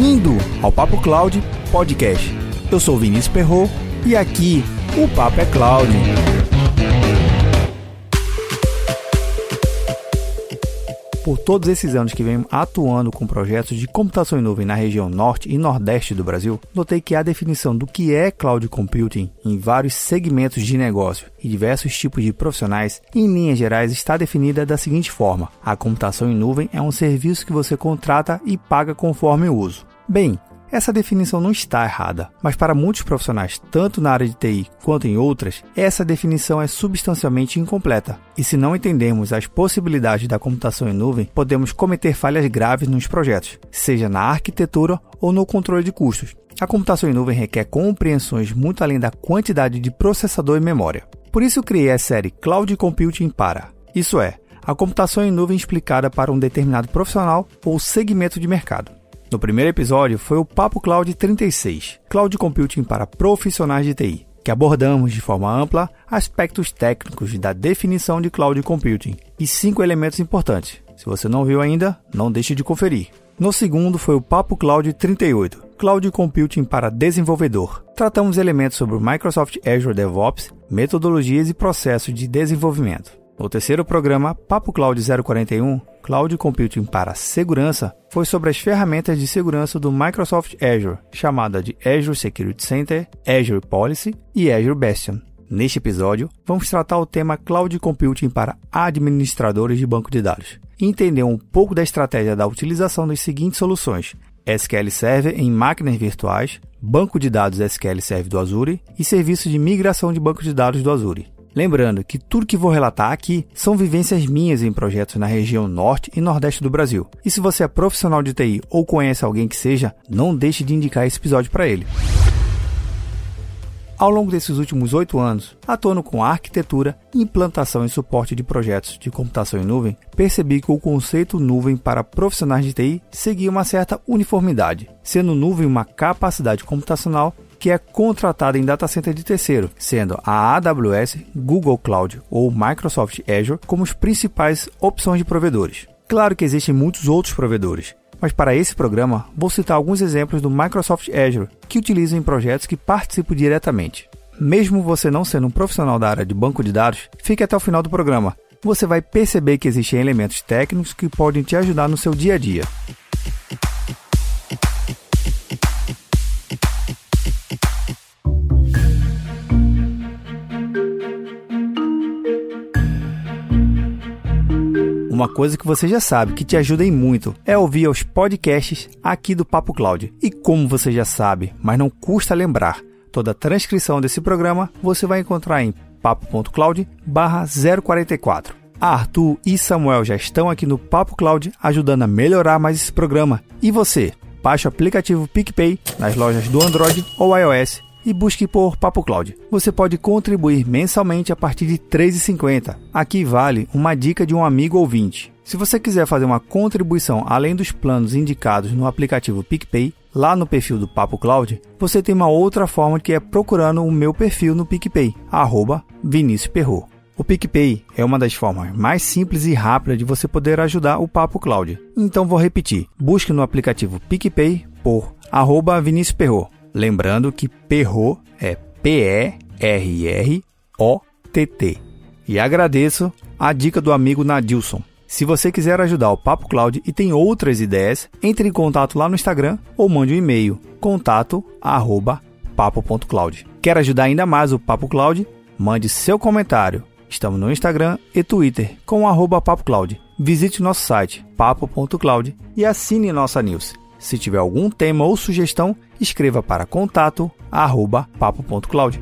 Bem-vindo ao Papo Cloud Podcast. Eu sou Vinícius Perro e aqui o Papo é Cloud. Por todos esses anos que venho atuando com projetos de computação em nuvem na região norte e nordeste do Brasil, notei que a definição do que é cloud computing em vários segmentos de negócio e diversos tipos de profissionais, em linhas gerais, está definida da seguinte forma: a computação em nuvem é um serviço que você contrata e paga conforme o uso. Bem, essa definição não está errada, mas para muitos profissionais, tanto na área de TI quanto em outras, essa definição é substancialmente incompleta. E se não entendermos as possibilidades da computação em nuvem, podemos cometer falhas graves nos projetos, seja na arquitetura ou no controle de custos. A computação em nuvem requer compreensões muito além da quantidade de processador e memória. Por isso criei a série Cloud Computing para, isso é, a computação em nuvem explicada para um determinado profissional ou segmento de mercado. No primeiro episódio foi o Papo Cloud 36, Cloud Computing para profissionais de TI, que abordamos de forma ampla aspectos técnicos da definição de Cloud Computing e cinco elementos importantes. Se você não viu ainda, não deixe de conferir. No segundo foi o Papo Cloud 38, Cloud Computing para desenvolvedor. Tratamos elementos sobre o Microsoft Azure DevOps, metodologias e processos de desenvolvimento. No terceiro programa, Papo Cloud 041, Cloud Computing para Segurança, foi sobre as ferramentas de segurança do Microsoft Azure, chamada de Azure Security Center, Azure Policy e Azure Bastion. Neste episódio, vamos tratar o tema Cloud Computing para administradores de banco de dados e entender um pouco da estratégia da utilização das seguintes soluções: SQL Server em máquinas virtuais, banco de dados SQL Server do Azure e serviço de migração de banco de dados do Azure. Lembrando que tudo que vou relatar aqui são vivências minhas em projetos na região norte e nordeste do Brasil. E se você é profissional de TI ou conhece alguém que seja, não deixe de indicar esse episódio para ele. Ao longo desses últimos oito anos, atuando com arquitetura, implantação e suporte de projetos de computação em nuvem, percebi que o conceito nuvem para profissionais de TI seguia uma certa uniformidade, sendo nuvem uma capacidade computacional que é contratada em data center de terceiro, sendo a AWS, Google Cloud ou Microsoft Azure como as principais opções de provedores. Claro que existem muitos outros provedores, mas para esse programa vou citar alguns exemplos do Microsoft Azure que utilizam em projetos que participo diretamente. Mesmo você não sendo um profissional da área de banco de dados, fique até o final do programa. Você vai perceber que existem elementos técnicos que podem te ajudar no seu dia a dia. Uma coisa que você já sabe que te ajuda em muito é ouvir os podcasts aqui do Papo Cloud. E como você já sabe, mas não custa lembrar, toda a transcrição desse programa você vai encontrar em papo.cloud/044. Arthur e Samuel já estão aqui no Papo Cloud ajudando a melhorar mais esse programa. E você? Baixe o aplicativo PicPay nas lojas do Android ou iOS e busque por Papo Cloud. Você pode contribuir mensalmente a partir de R$ 3,50. Aqui vale uma dica de um amigo ouvinte. Se você quiser fazer uma contribuição além dos planos indicados no aplicativo PicPay, lá no perfil do Papo Cloud, você tem uma outra forma que é procurando o meu perfil no PicPay, arroba Vinícius Perro. O PicPay é uma das formas mais simples e rápidas de você poder ajudar o Papo Cloud. Então vou repetir, busque no aplicativo PicPay por arroba Vinícius Perro Lembrando que Perro é P-E-R-R-O-T-T. E agradeço a dica do amigo Nadilson. Se você quiser ajudar o Papo Cloud e tem outras ideias, entre em contato lá no Instagram ou mande um e-mail contato@papo.cloud. Quer ajudar ainda mais o Papo Cloud? Mande seu comentário. Estamos no Instagram e Twitter com o Papo Cloud. Visite nosso site papo.cloud e assine nossa news. Se tiver algum tema ou sugestão, escreva para contato arroba papo.cloud.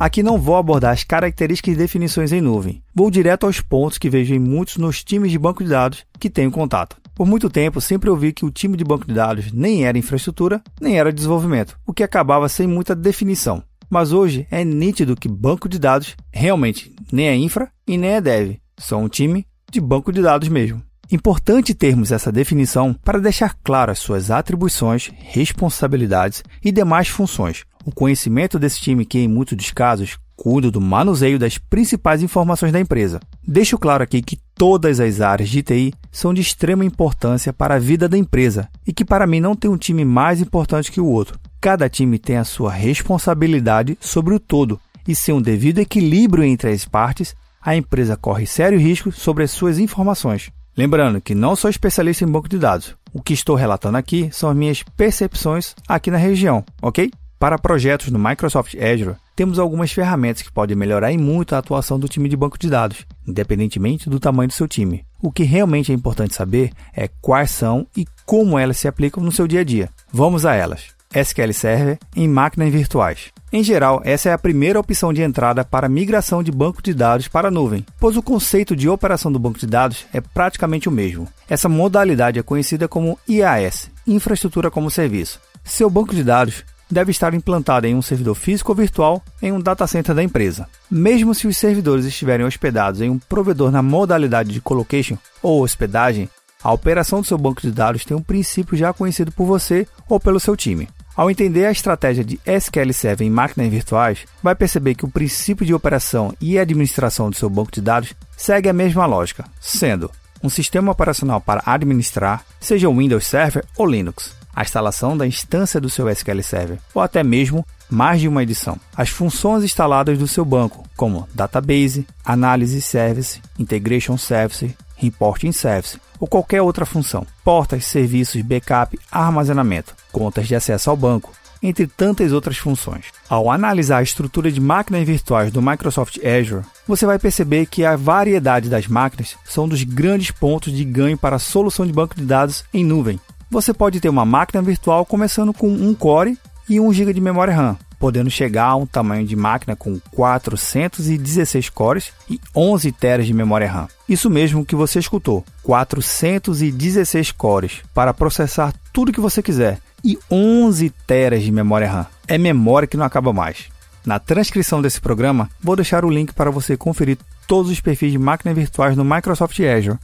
Aqui não vou abordar as características e definições em nuvem. Vou direto aos pontos que vejo em muitos nos times de banco de dados que tenho contato. Por muito tempo, sempre ouvi que o time de banco de dados nem era infraestrutura, nem era desenvolvimento, o que acabava sem muita definição. Mas hoje é nítido que banco de dados realmente nem é infra e nem é dev, são um time de banco de dados mesmo. Importante termos essa definição para deixar claro as suas atribuições, responsabilidades e demais funções, O conhecimento desse time que, em muitos dos casos, cuida do manuseio das principais informações da empresa. Deixo claro aqui que todas as áreas de TI são de extrema importância para a vida da empresa e que para mim não tem um time mais importante que o outro. Cada time tem a sua responsabilidade sobre o todo e sem um devido equilíbrio entre as partes, a empresa corre sério risco sobre as suas informações. Lembrando que não sou especialista em banco de dados. O que estou relatando aqui são as minhas percepções aqui na região, ok? Para projetos no Microsoft Azure, temos algumas ferramentas que podem melhorar em muito a atuação do time de banco de dados, independentemente do tamanho do seu time. O que realmente é importante saber é quais são e como elas se aplicam no seu dia a dia. Vamos a elas. SQL Server em máquinas virtuais. Em geral, essa é a primeira opção de entrada para migração de banco de dados para a nuvem, pois o conceito de operação do banco de dados é praticamente o mesmo. Essa modalidade é conhecida como IaaS, Infraestrutura como Serviço. Seu banco de dados deve estar implantado em um servidor físico ou virtual em um data center da empresa. Mesmo se os servidores estiverem hospedados em um provedor na modalidade de colocation ou hospedagem, a operação do seu banco de dados tem um princípio já conhecido por você ou pelo seu time. Ao entender a estratégia de SQL Server em máquinas virtuais, vai perceber que o princípio de operação e administração do seu banco de dados segue a mesma lógica, sendo um sistema operacional para administrar, seja o Windows Server ou Linux, a instalação da instância do seu SQL Server, ou até mesmo mais de uma edição. As funções instaladas do seu banco, como Database, Análise Service, Integration Service, Reporting Service, ou qualquer outra função, portas, serviços, backup, armazenamento, contas de acesso ao banco, entre tantas outras funções. Ao analisar a estrutura de máquinas virtuais do Microsoft Azure, você vai perceber que a variedade das máquinas são dos grandes pontos de ganho para a solução de banco de dados em nuvem. Você pode ter uma máquina virtual começando com um core e 1 GB de memória RAM, podendo chegar a um tamanho de máquina com 416 cores e 11 teras de memória RAM. Isso mesmo que você escutou, 416 cores para processar tudo que você quiser e 11 teras de memória RAM. É memória que não acaba mais. Na transcrição desse programa, vou deixar o link para você conferir todos os perfis de máquinas virtuais no Microsoft Azure.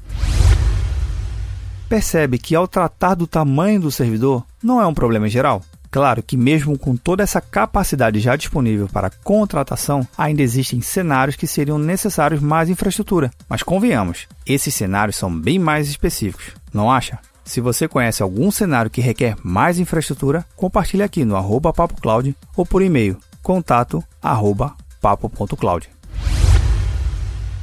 Percebe que ao tratar do tamanho do servidor, não é um problema em geral? Claro que, mesmo com toda essa capacidade já disponível para contratação, ainda existem cenários que seriam necessários mais infraestrutura. Mas convenhamos, esses cenários são bem mais específicos, não acha? Se você conhece algum cenário que requer mais infraestrutura, compartilhe aqui no arroba papocloud ou por e-mail contato arroba papo.cloud.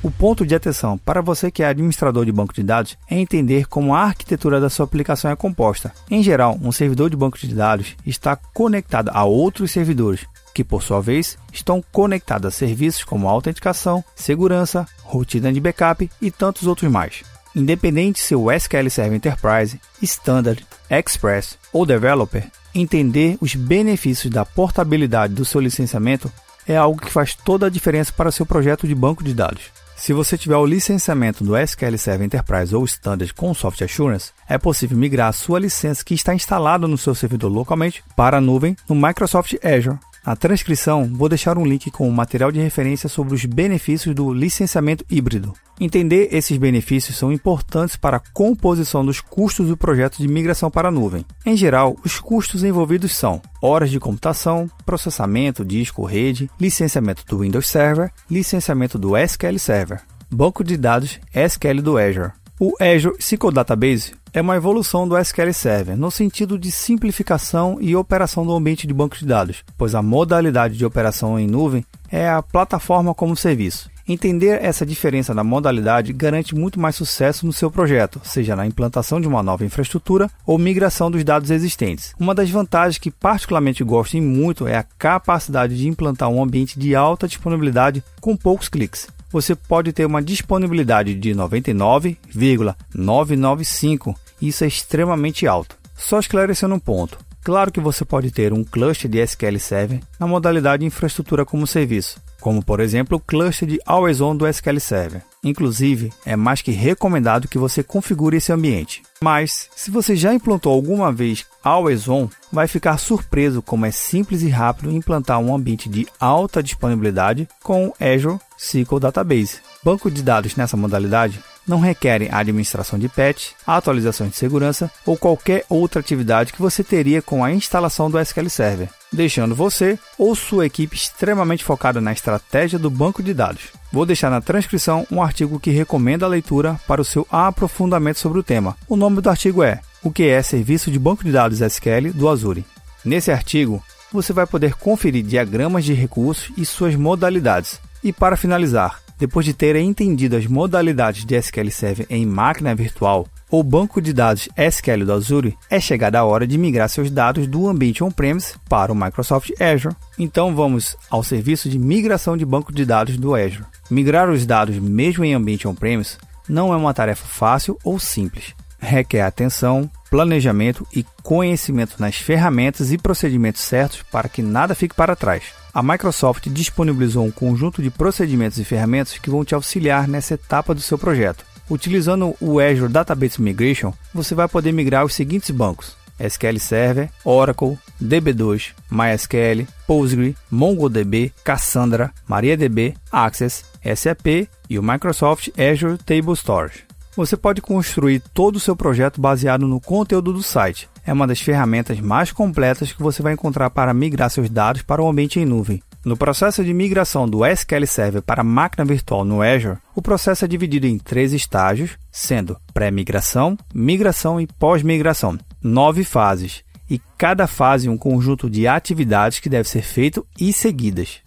O ponto de atenção para você que é administrador de banco de dados é entender como a arquitetura da sua aplicação é composta. Em geral, um servidor de banco de dados está conectado a outros servidores, que por sua vez estão conectados a serviços como autenticação, segurança, rotina de backup e tantos outros mais. Independente se o SQL Server Enterprise, Standard, Express ou Developer, entender os benefícios da portabilidade do seu licenciamento é algo que faz toda a diferença para seu projeto de banco de dados. Se você tiver o licenciamento do SQL Server Enterprise ou Standard com Soft Assurance, é possível migrar a sua licença que está instalada no seu servidor localmente para a nuvem no Microsoft Azure. Na transcrição, vou deixar um link com o material de referência sobre os benefícios do licenciamento híbrido. Entender esses benefícios são importantes para a composição dos custos do projeto de migração para a nuvem. Em geral, os custos envolvidos são horas de computação, processamento, disco, rede, licenciamento do Windows Server, licenciamento do SQL Server, banco de dados SQL do Azure. O Azure SQL Database é uma evolução do SQL Server no sentido de simplificação e operação do ambiente de banco de dados, pois a modalidade de operação em nuvem é a plataforma como serviço. Entender essa diferença na modalidade garante muito mais sucesso no seu projeto, seja na implantação de uma nova infraestrutura ou migração dos dados existentes. Uma das vantagens que particularmente gosto muito é a capacidade de implantar um ambiente de alta disponibilidade com poucos cliques. Você pode ter uma disponibilidade de 99,995, isso é extremamente alto. Só esclarecendo um ponto. Claro que você pode ter um cluster de SQL Server na modalidade infraestrutura como serviço, como por exemplo o cluster de Always On do SQL Server. Inclusive, é mais que recomendado que você configure esse ambiente. Mas, se você já implantou alguma vez Always On, vai ficar surpreso como é simples e rápido implantar um ambiente de alta disponibilidade com Azure SQL Database. Banco de dados nessa modalidade não requerem a administração de patch, atualizações de segurança ou qualquer outra atividade que você teria com a instalação do SQL Server, deixando você ou sua equipe extremamente focada na estratégia do banco de dados. Vou deixar na transcrição um artigo que recomenda a leitura para o seu aprofundamento sobre o tema. O nome do artigo é O que é Serviço de Banco de Dados SQL do Azure. Nesse artigo, você vai poder conferir diagramas de recursos e suas modalidades. E para finalizar, depois de ter entendido as modalidades de SQL Server em máquina virtual ou banco de dados SQL do Azure, é chegada a hora de migrar seus dados do ambiente on-premise para o Microsoft Azure. Então vamos ao serviço de migração de banco de dados do Azure. Migrar os dados mesmo em ambiente on-premise não é uma tarefa fácil ou simples. Requer atenção, planejamento e conhecimento nas ferramentas e procedimentos certos para que nada fique para trás. A Microsoft disponibilizou um conjunto de procedimentos e ferramentas que vão te auxiliar nessa etapa do seu projeto. Utilizando o Azure Database Migration, você vai poder migrar os seguintes bancos: SQL Server, Oracle, DB2, MySQL, Postgre, MongoDB, Cassandra, MariaDB, Access, SAP e o Microsoft Azure Table Storage. Você pode construir todo o seu projeto baseado no conteúdo do site. É uma das ferramentas mais completas que você vai encontrar para migrar seus dados para o ambiente em nuvem. No processo de migração do SQL Server para máquina virtual no Azure, o processo é dividido em três estágios, sendo pré-migração, migração e pós-migração. Nove fases, e cada fase um conjunto de atividades que deve ser feito e seguidas.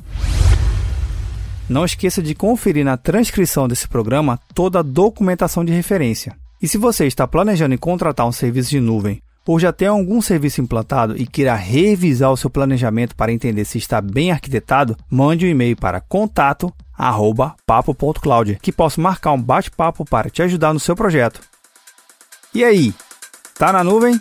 Não esqueça de conferir na transcrição desse programa toda a documentação de referência. E se você está planejando contratar um serviço de nuvem ou já tem algum serviço implantado e queira revisar o seu planejamento para entender se está bem arquitetado, mande um e-mail para contato@papo.cloud, que posso marcar um bate-papo para te ajudar no seu projeto. E aí, tá na nuvem?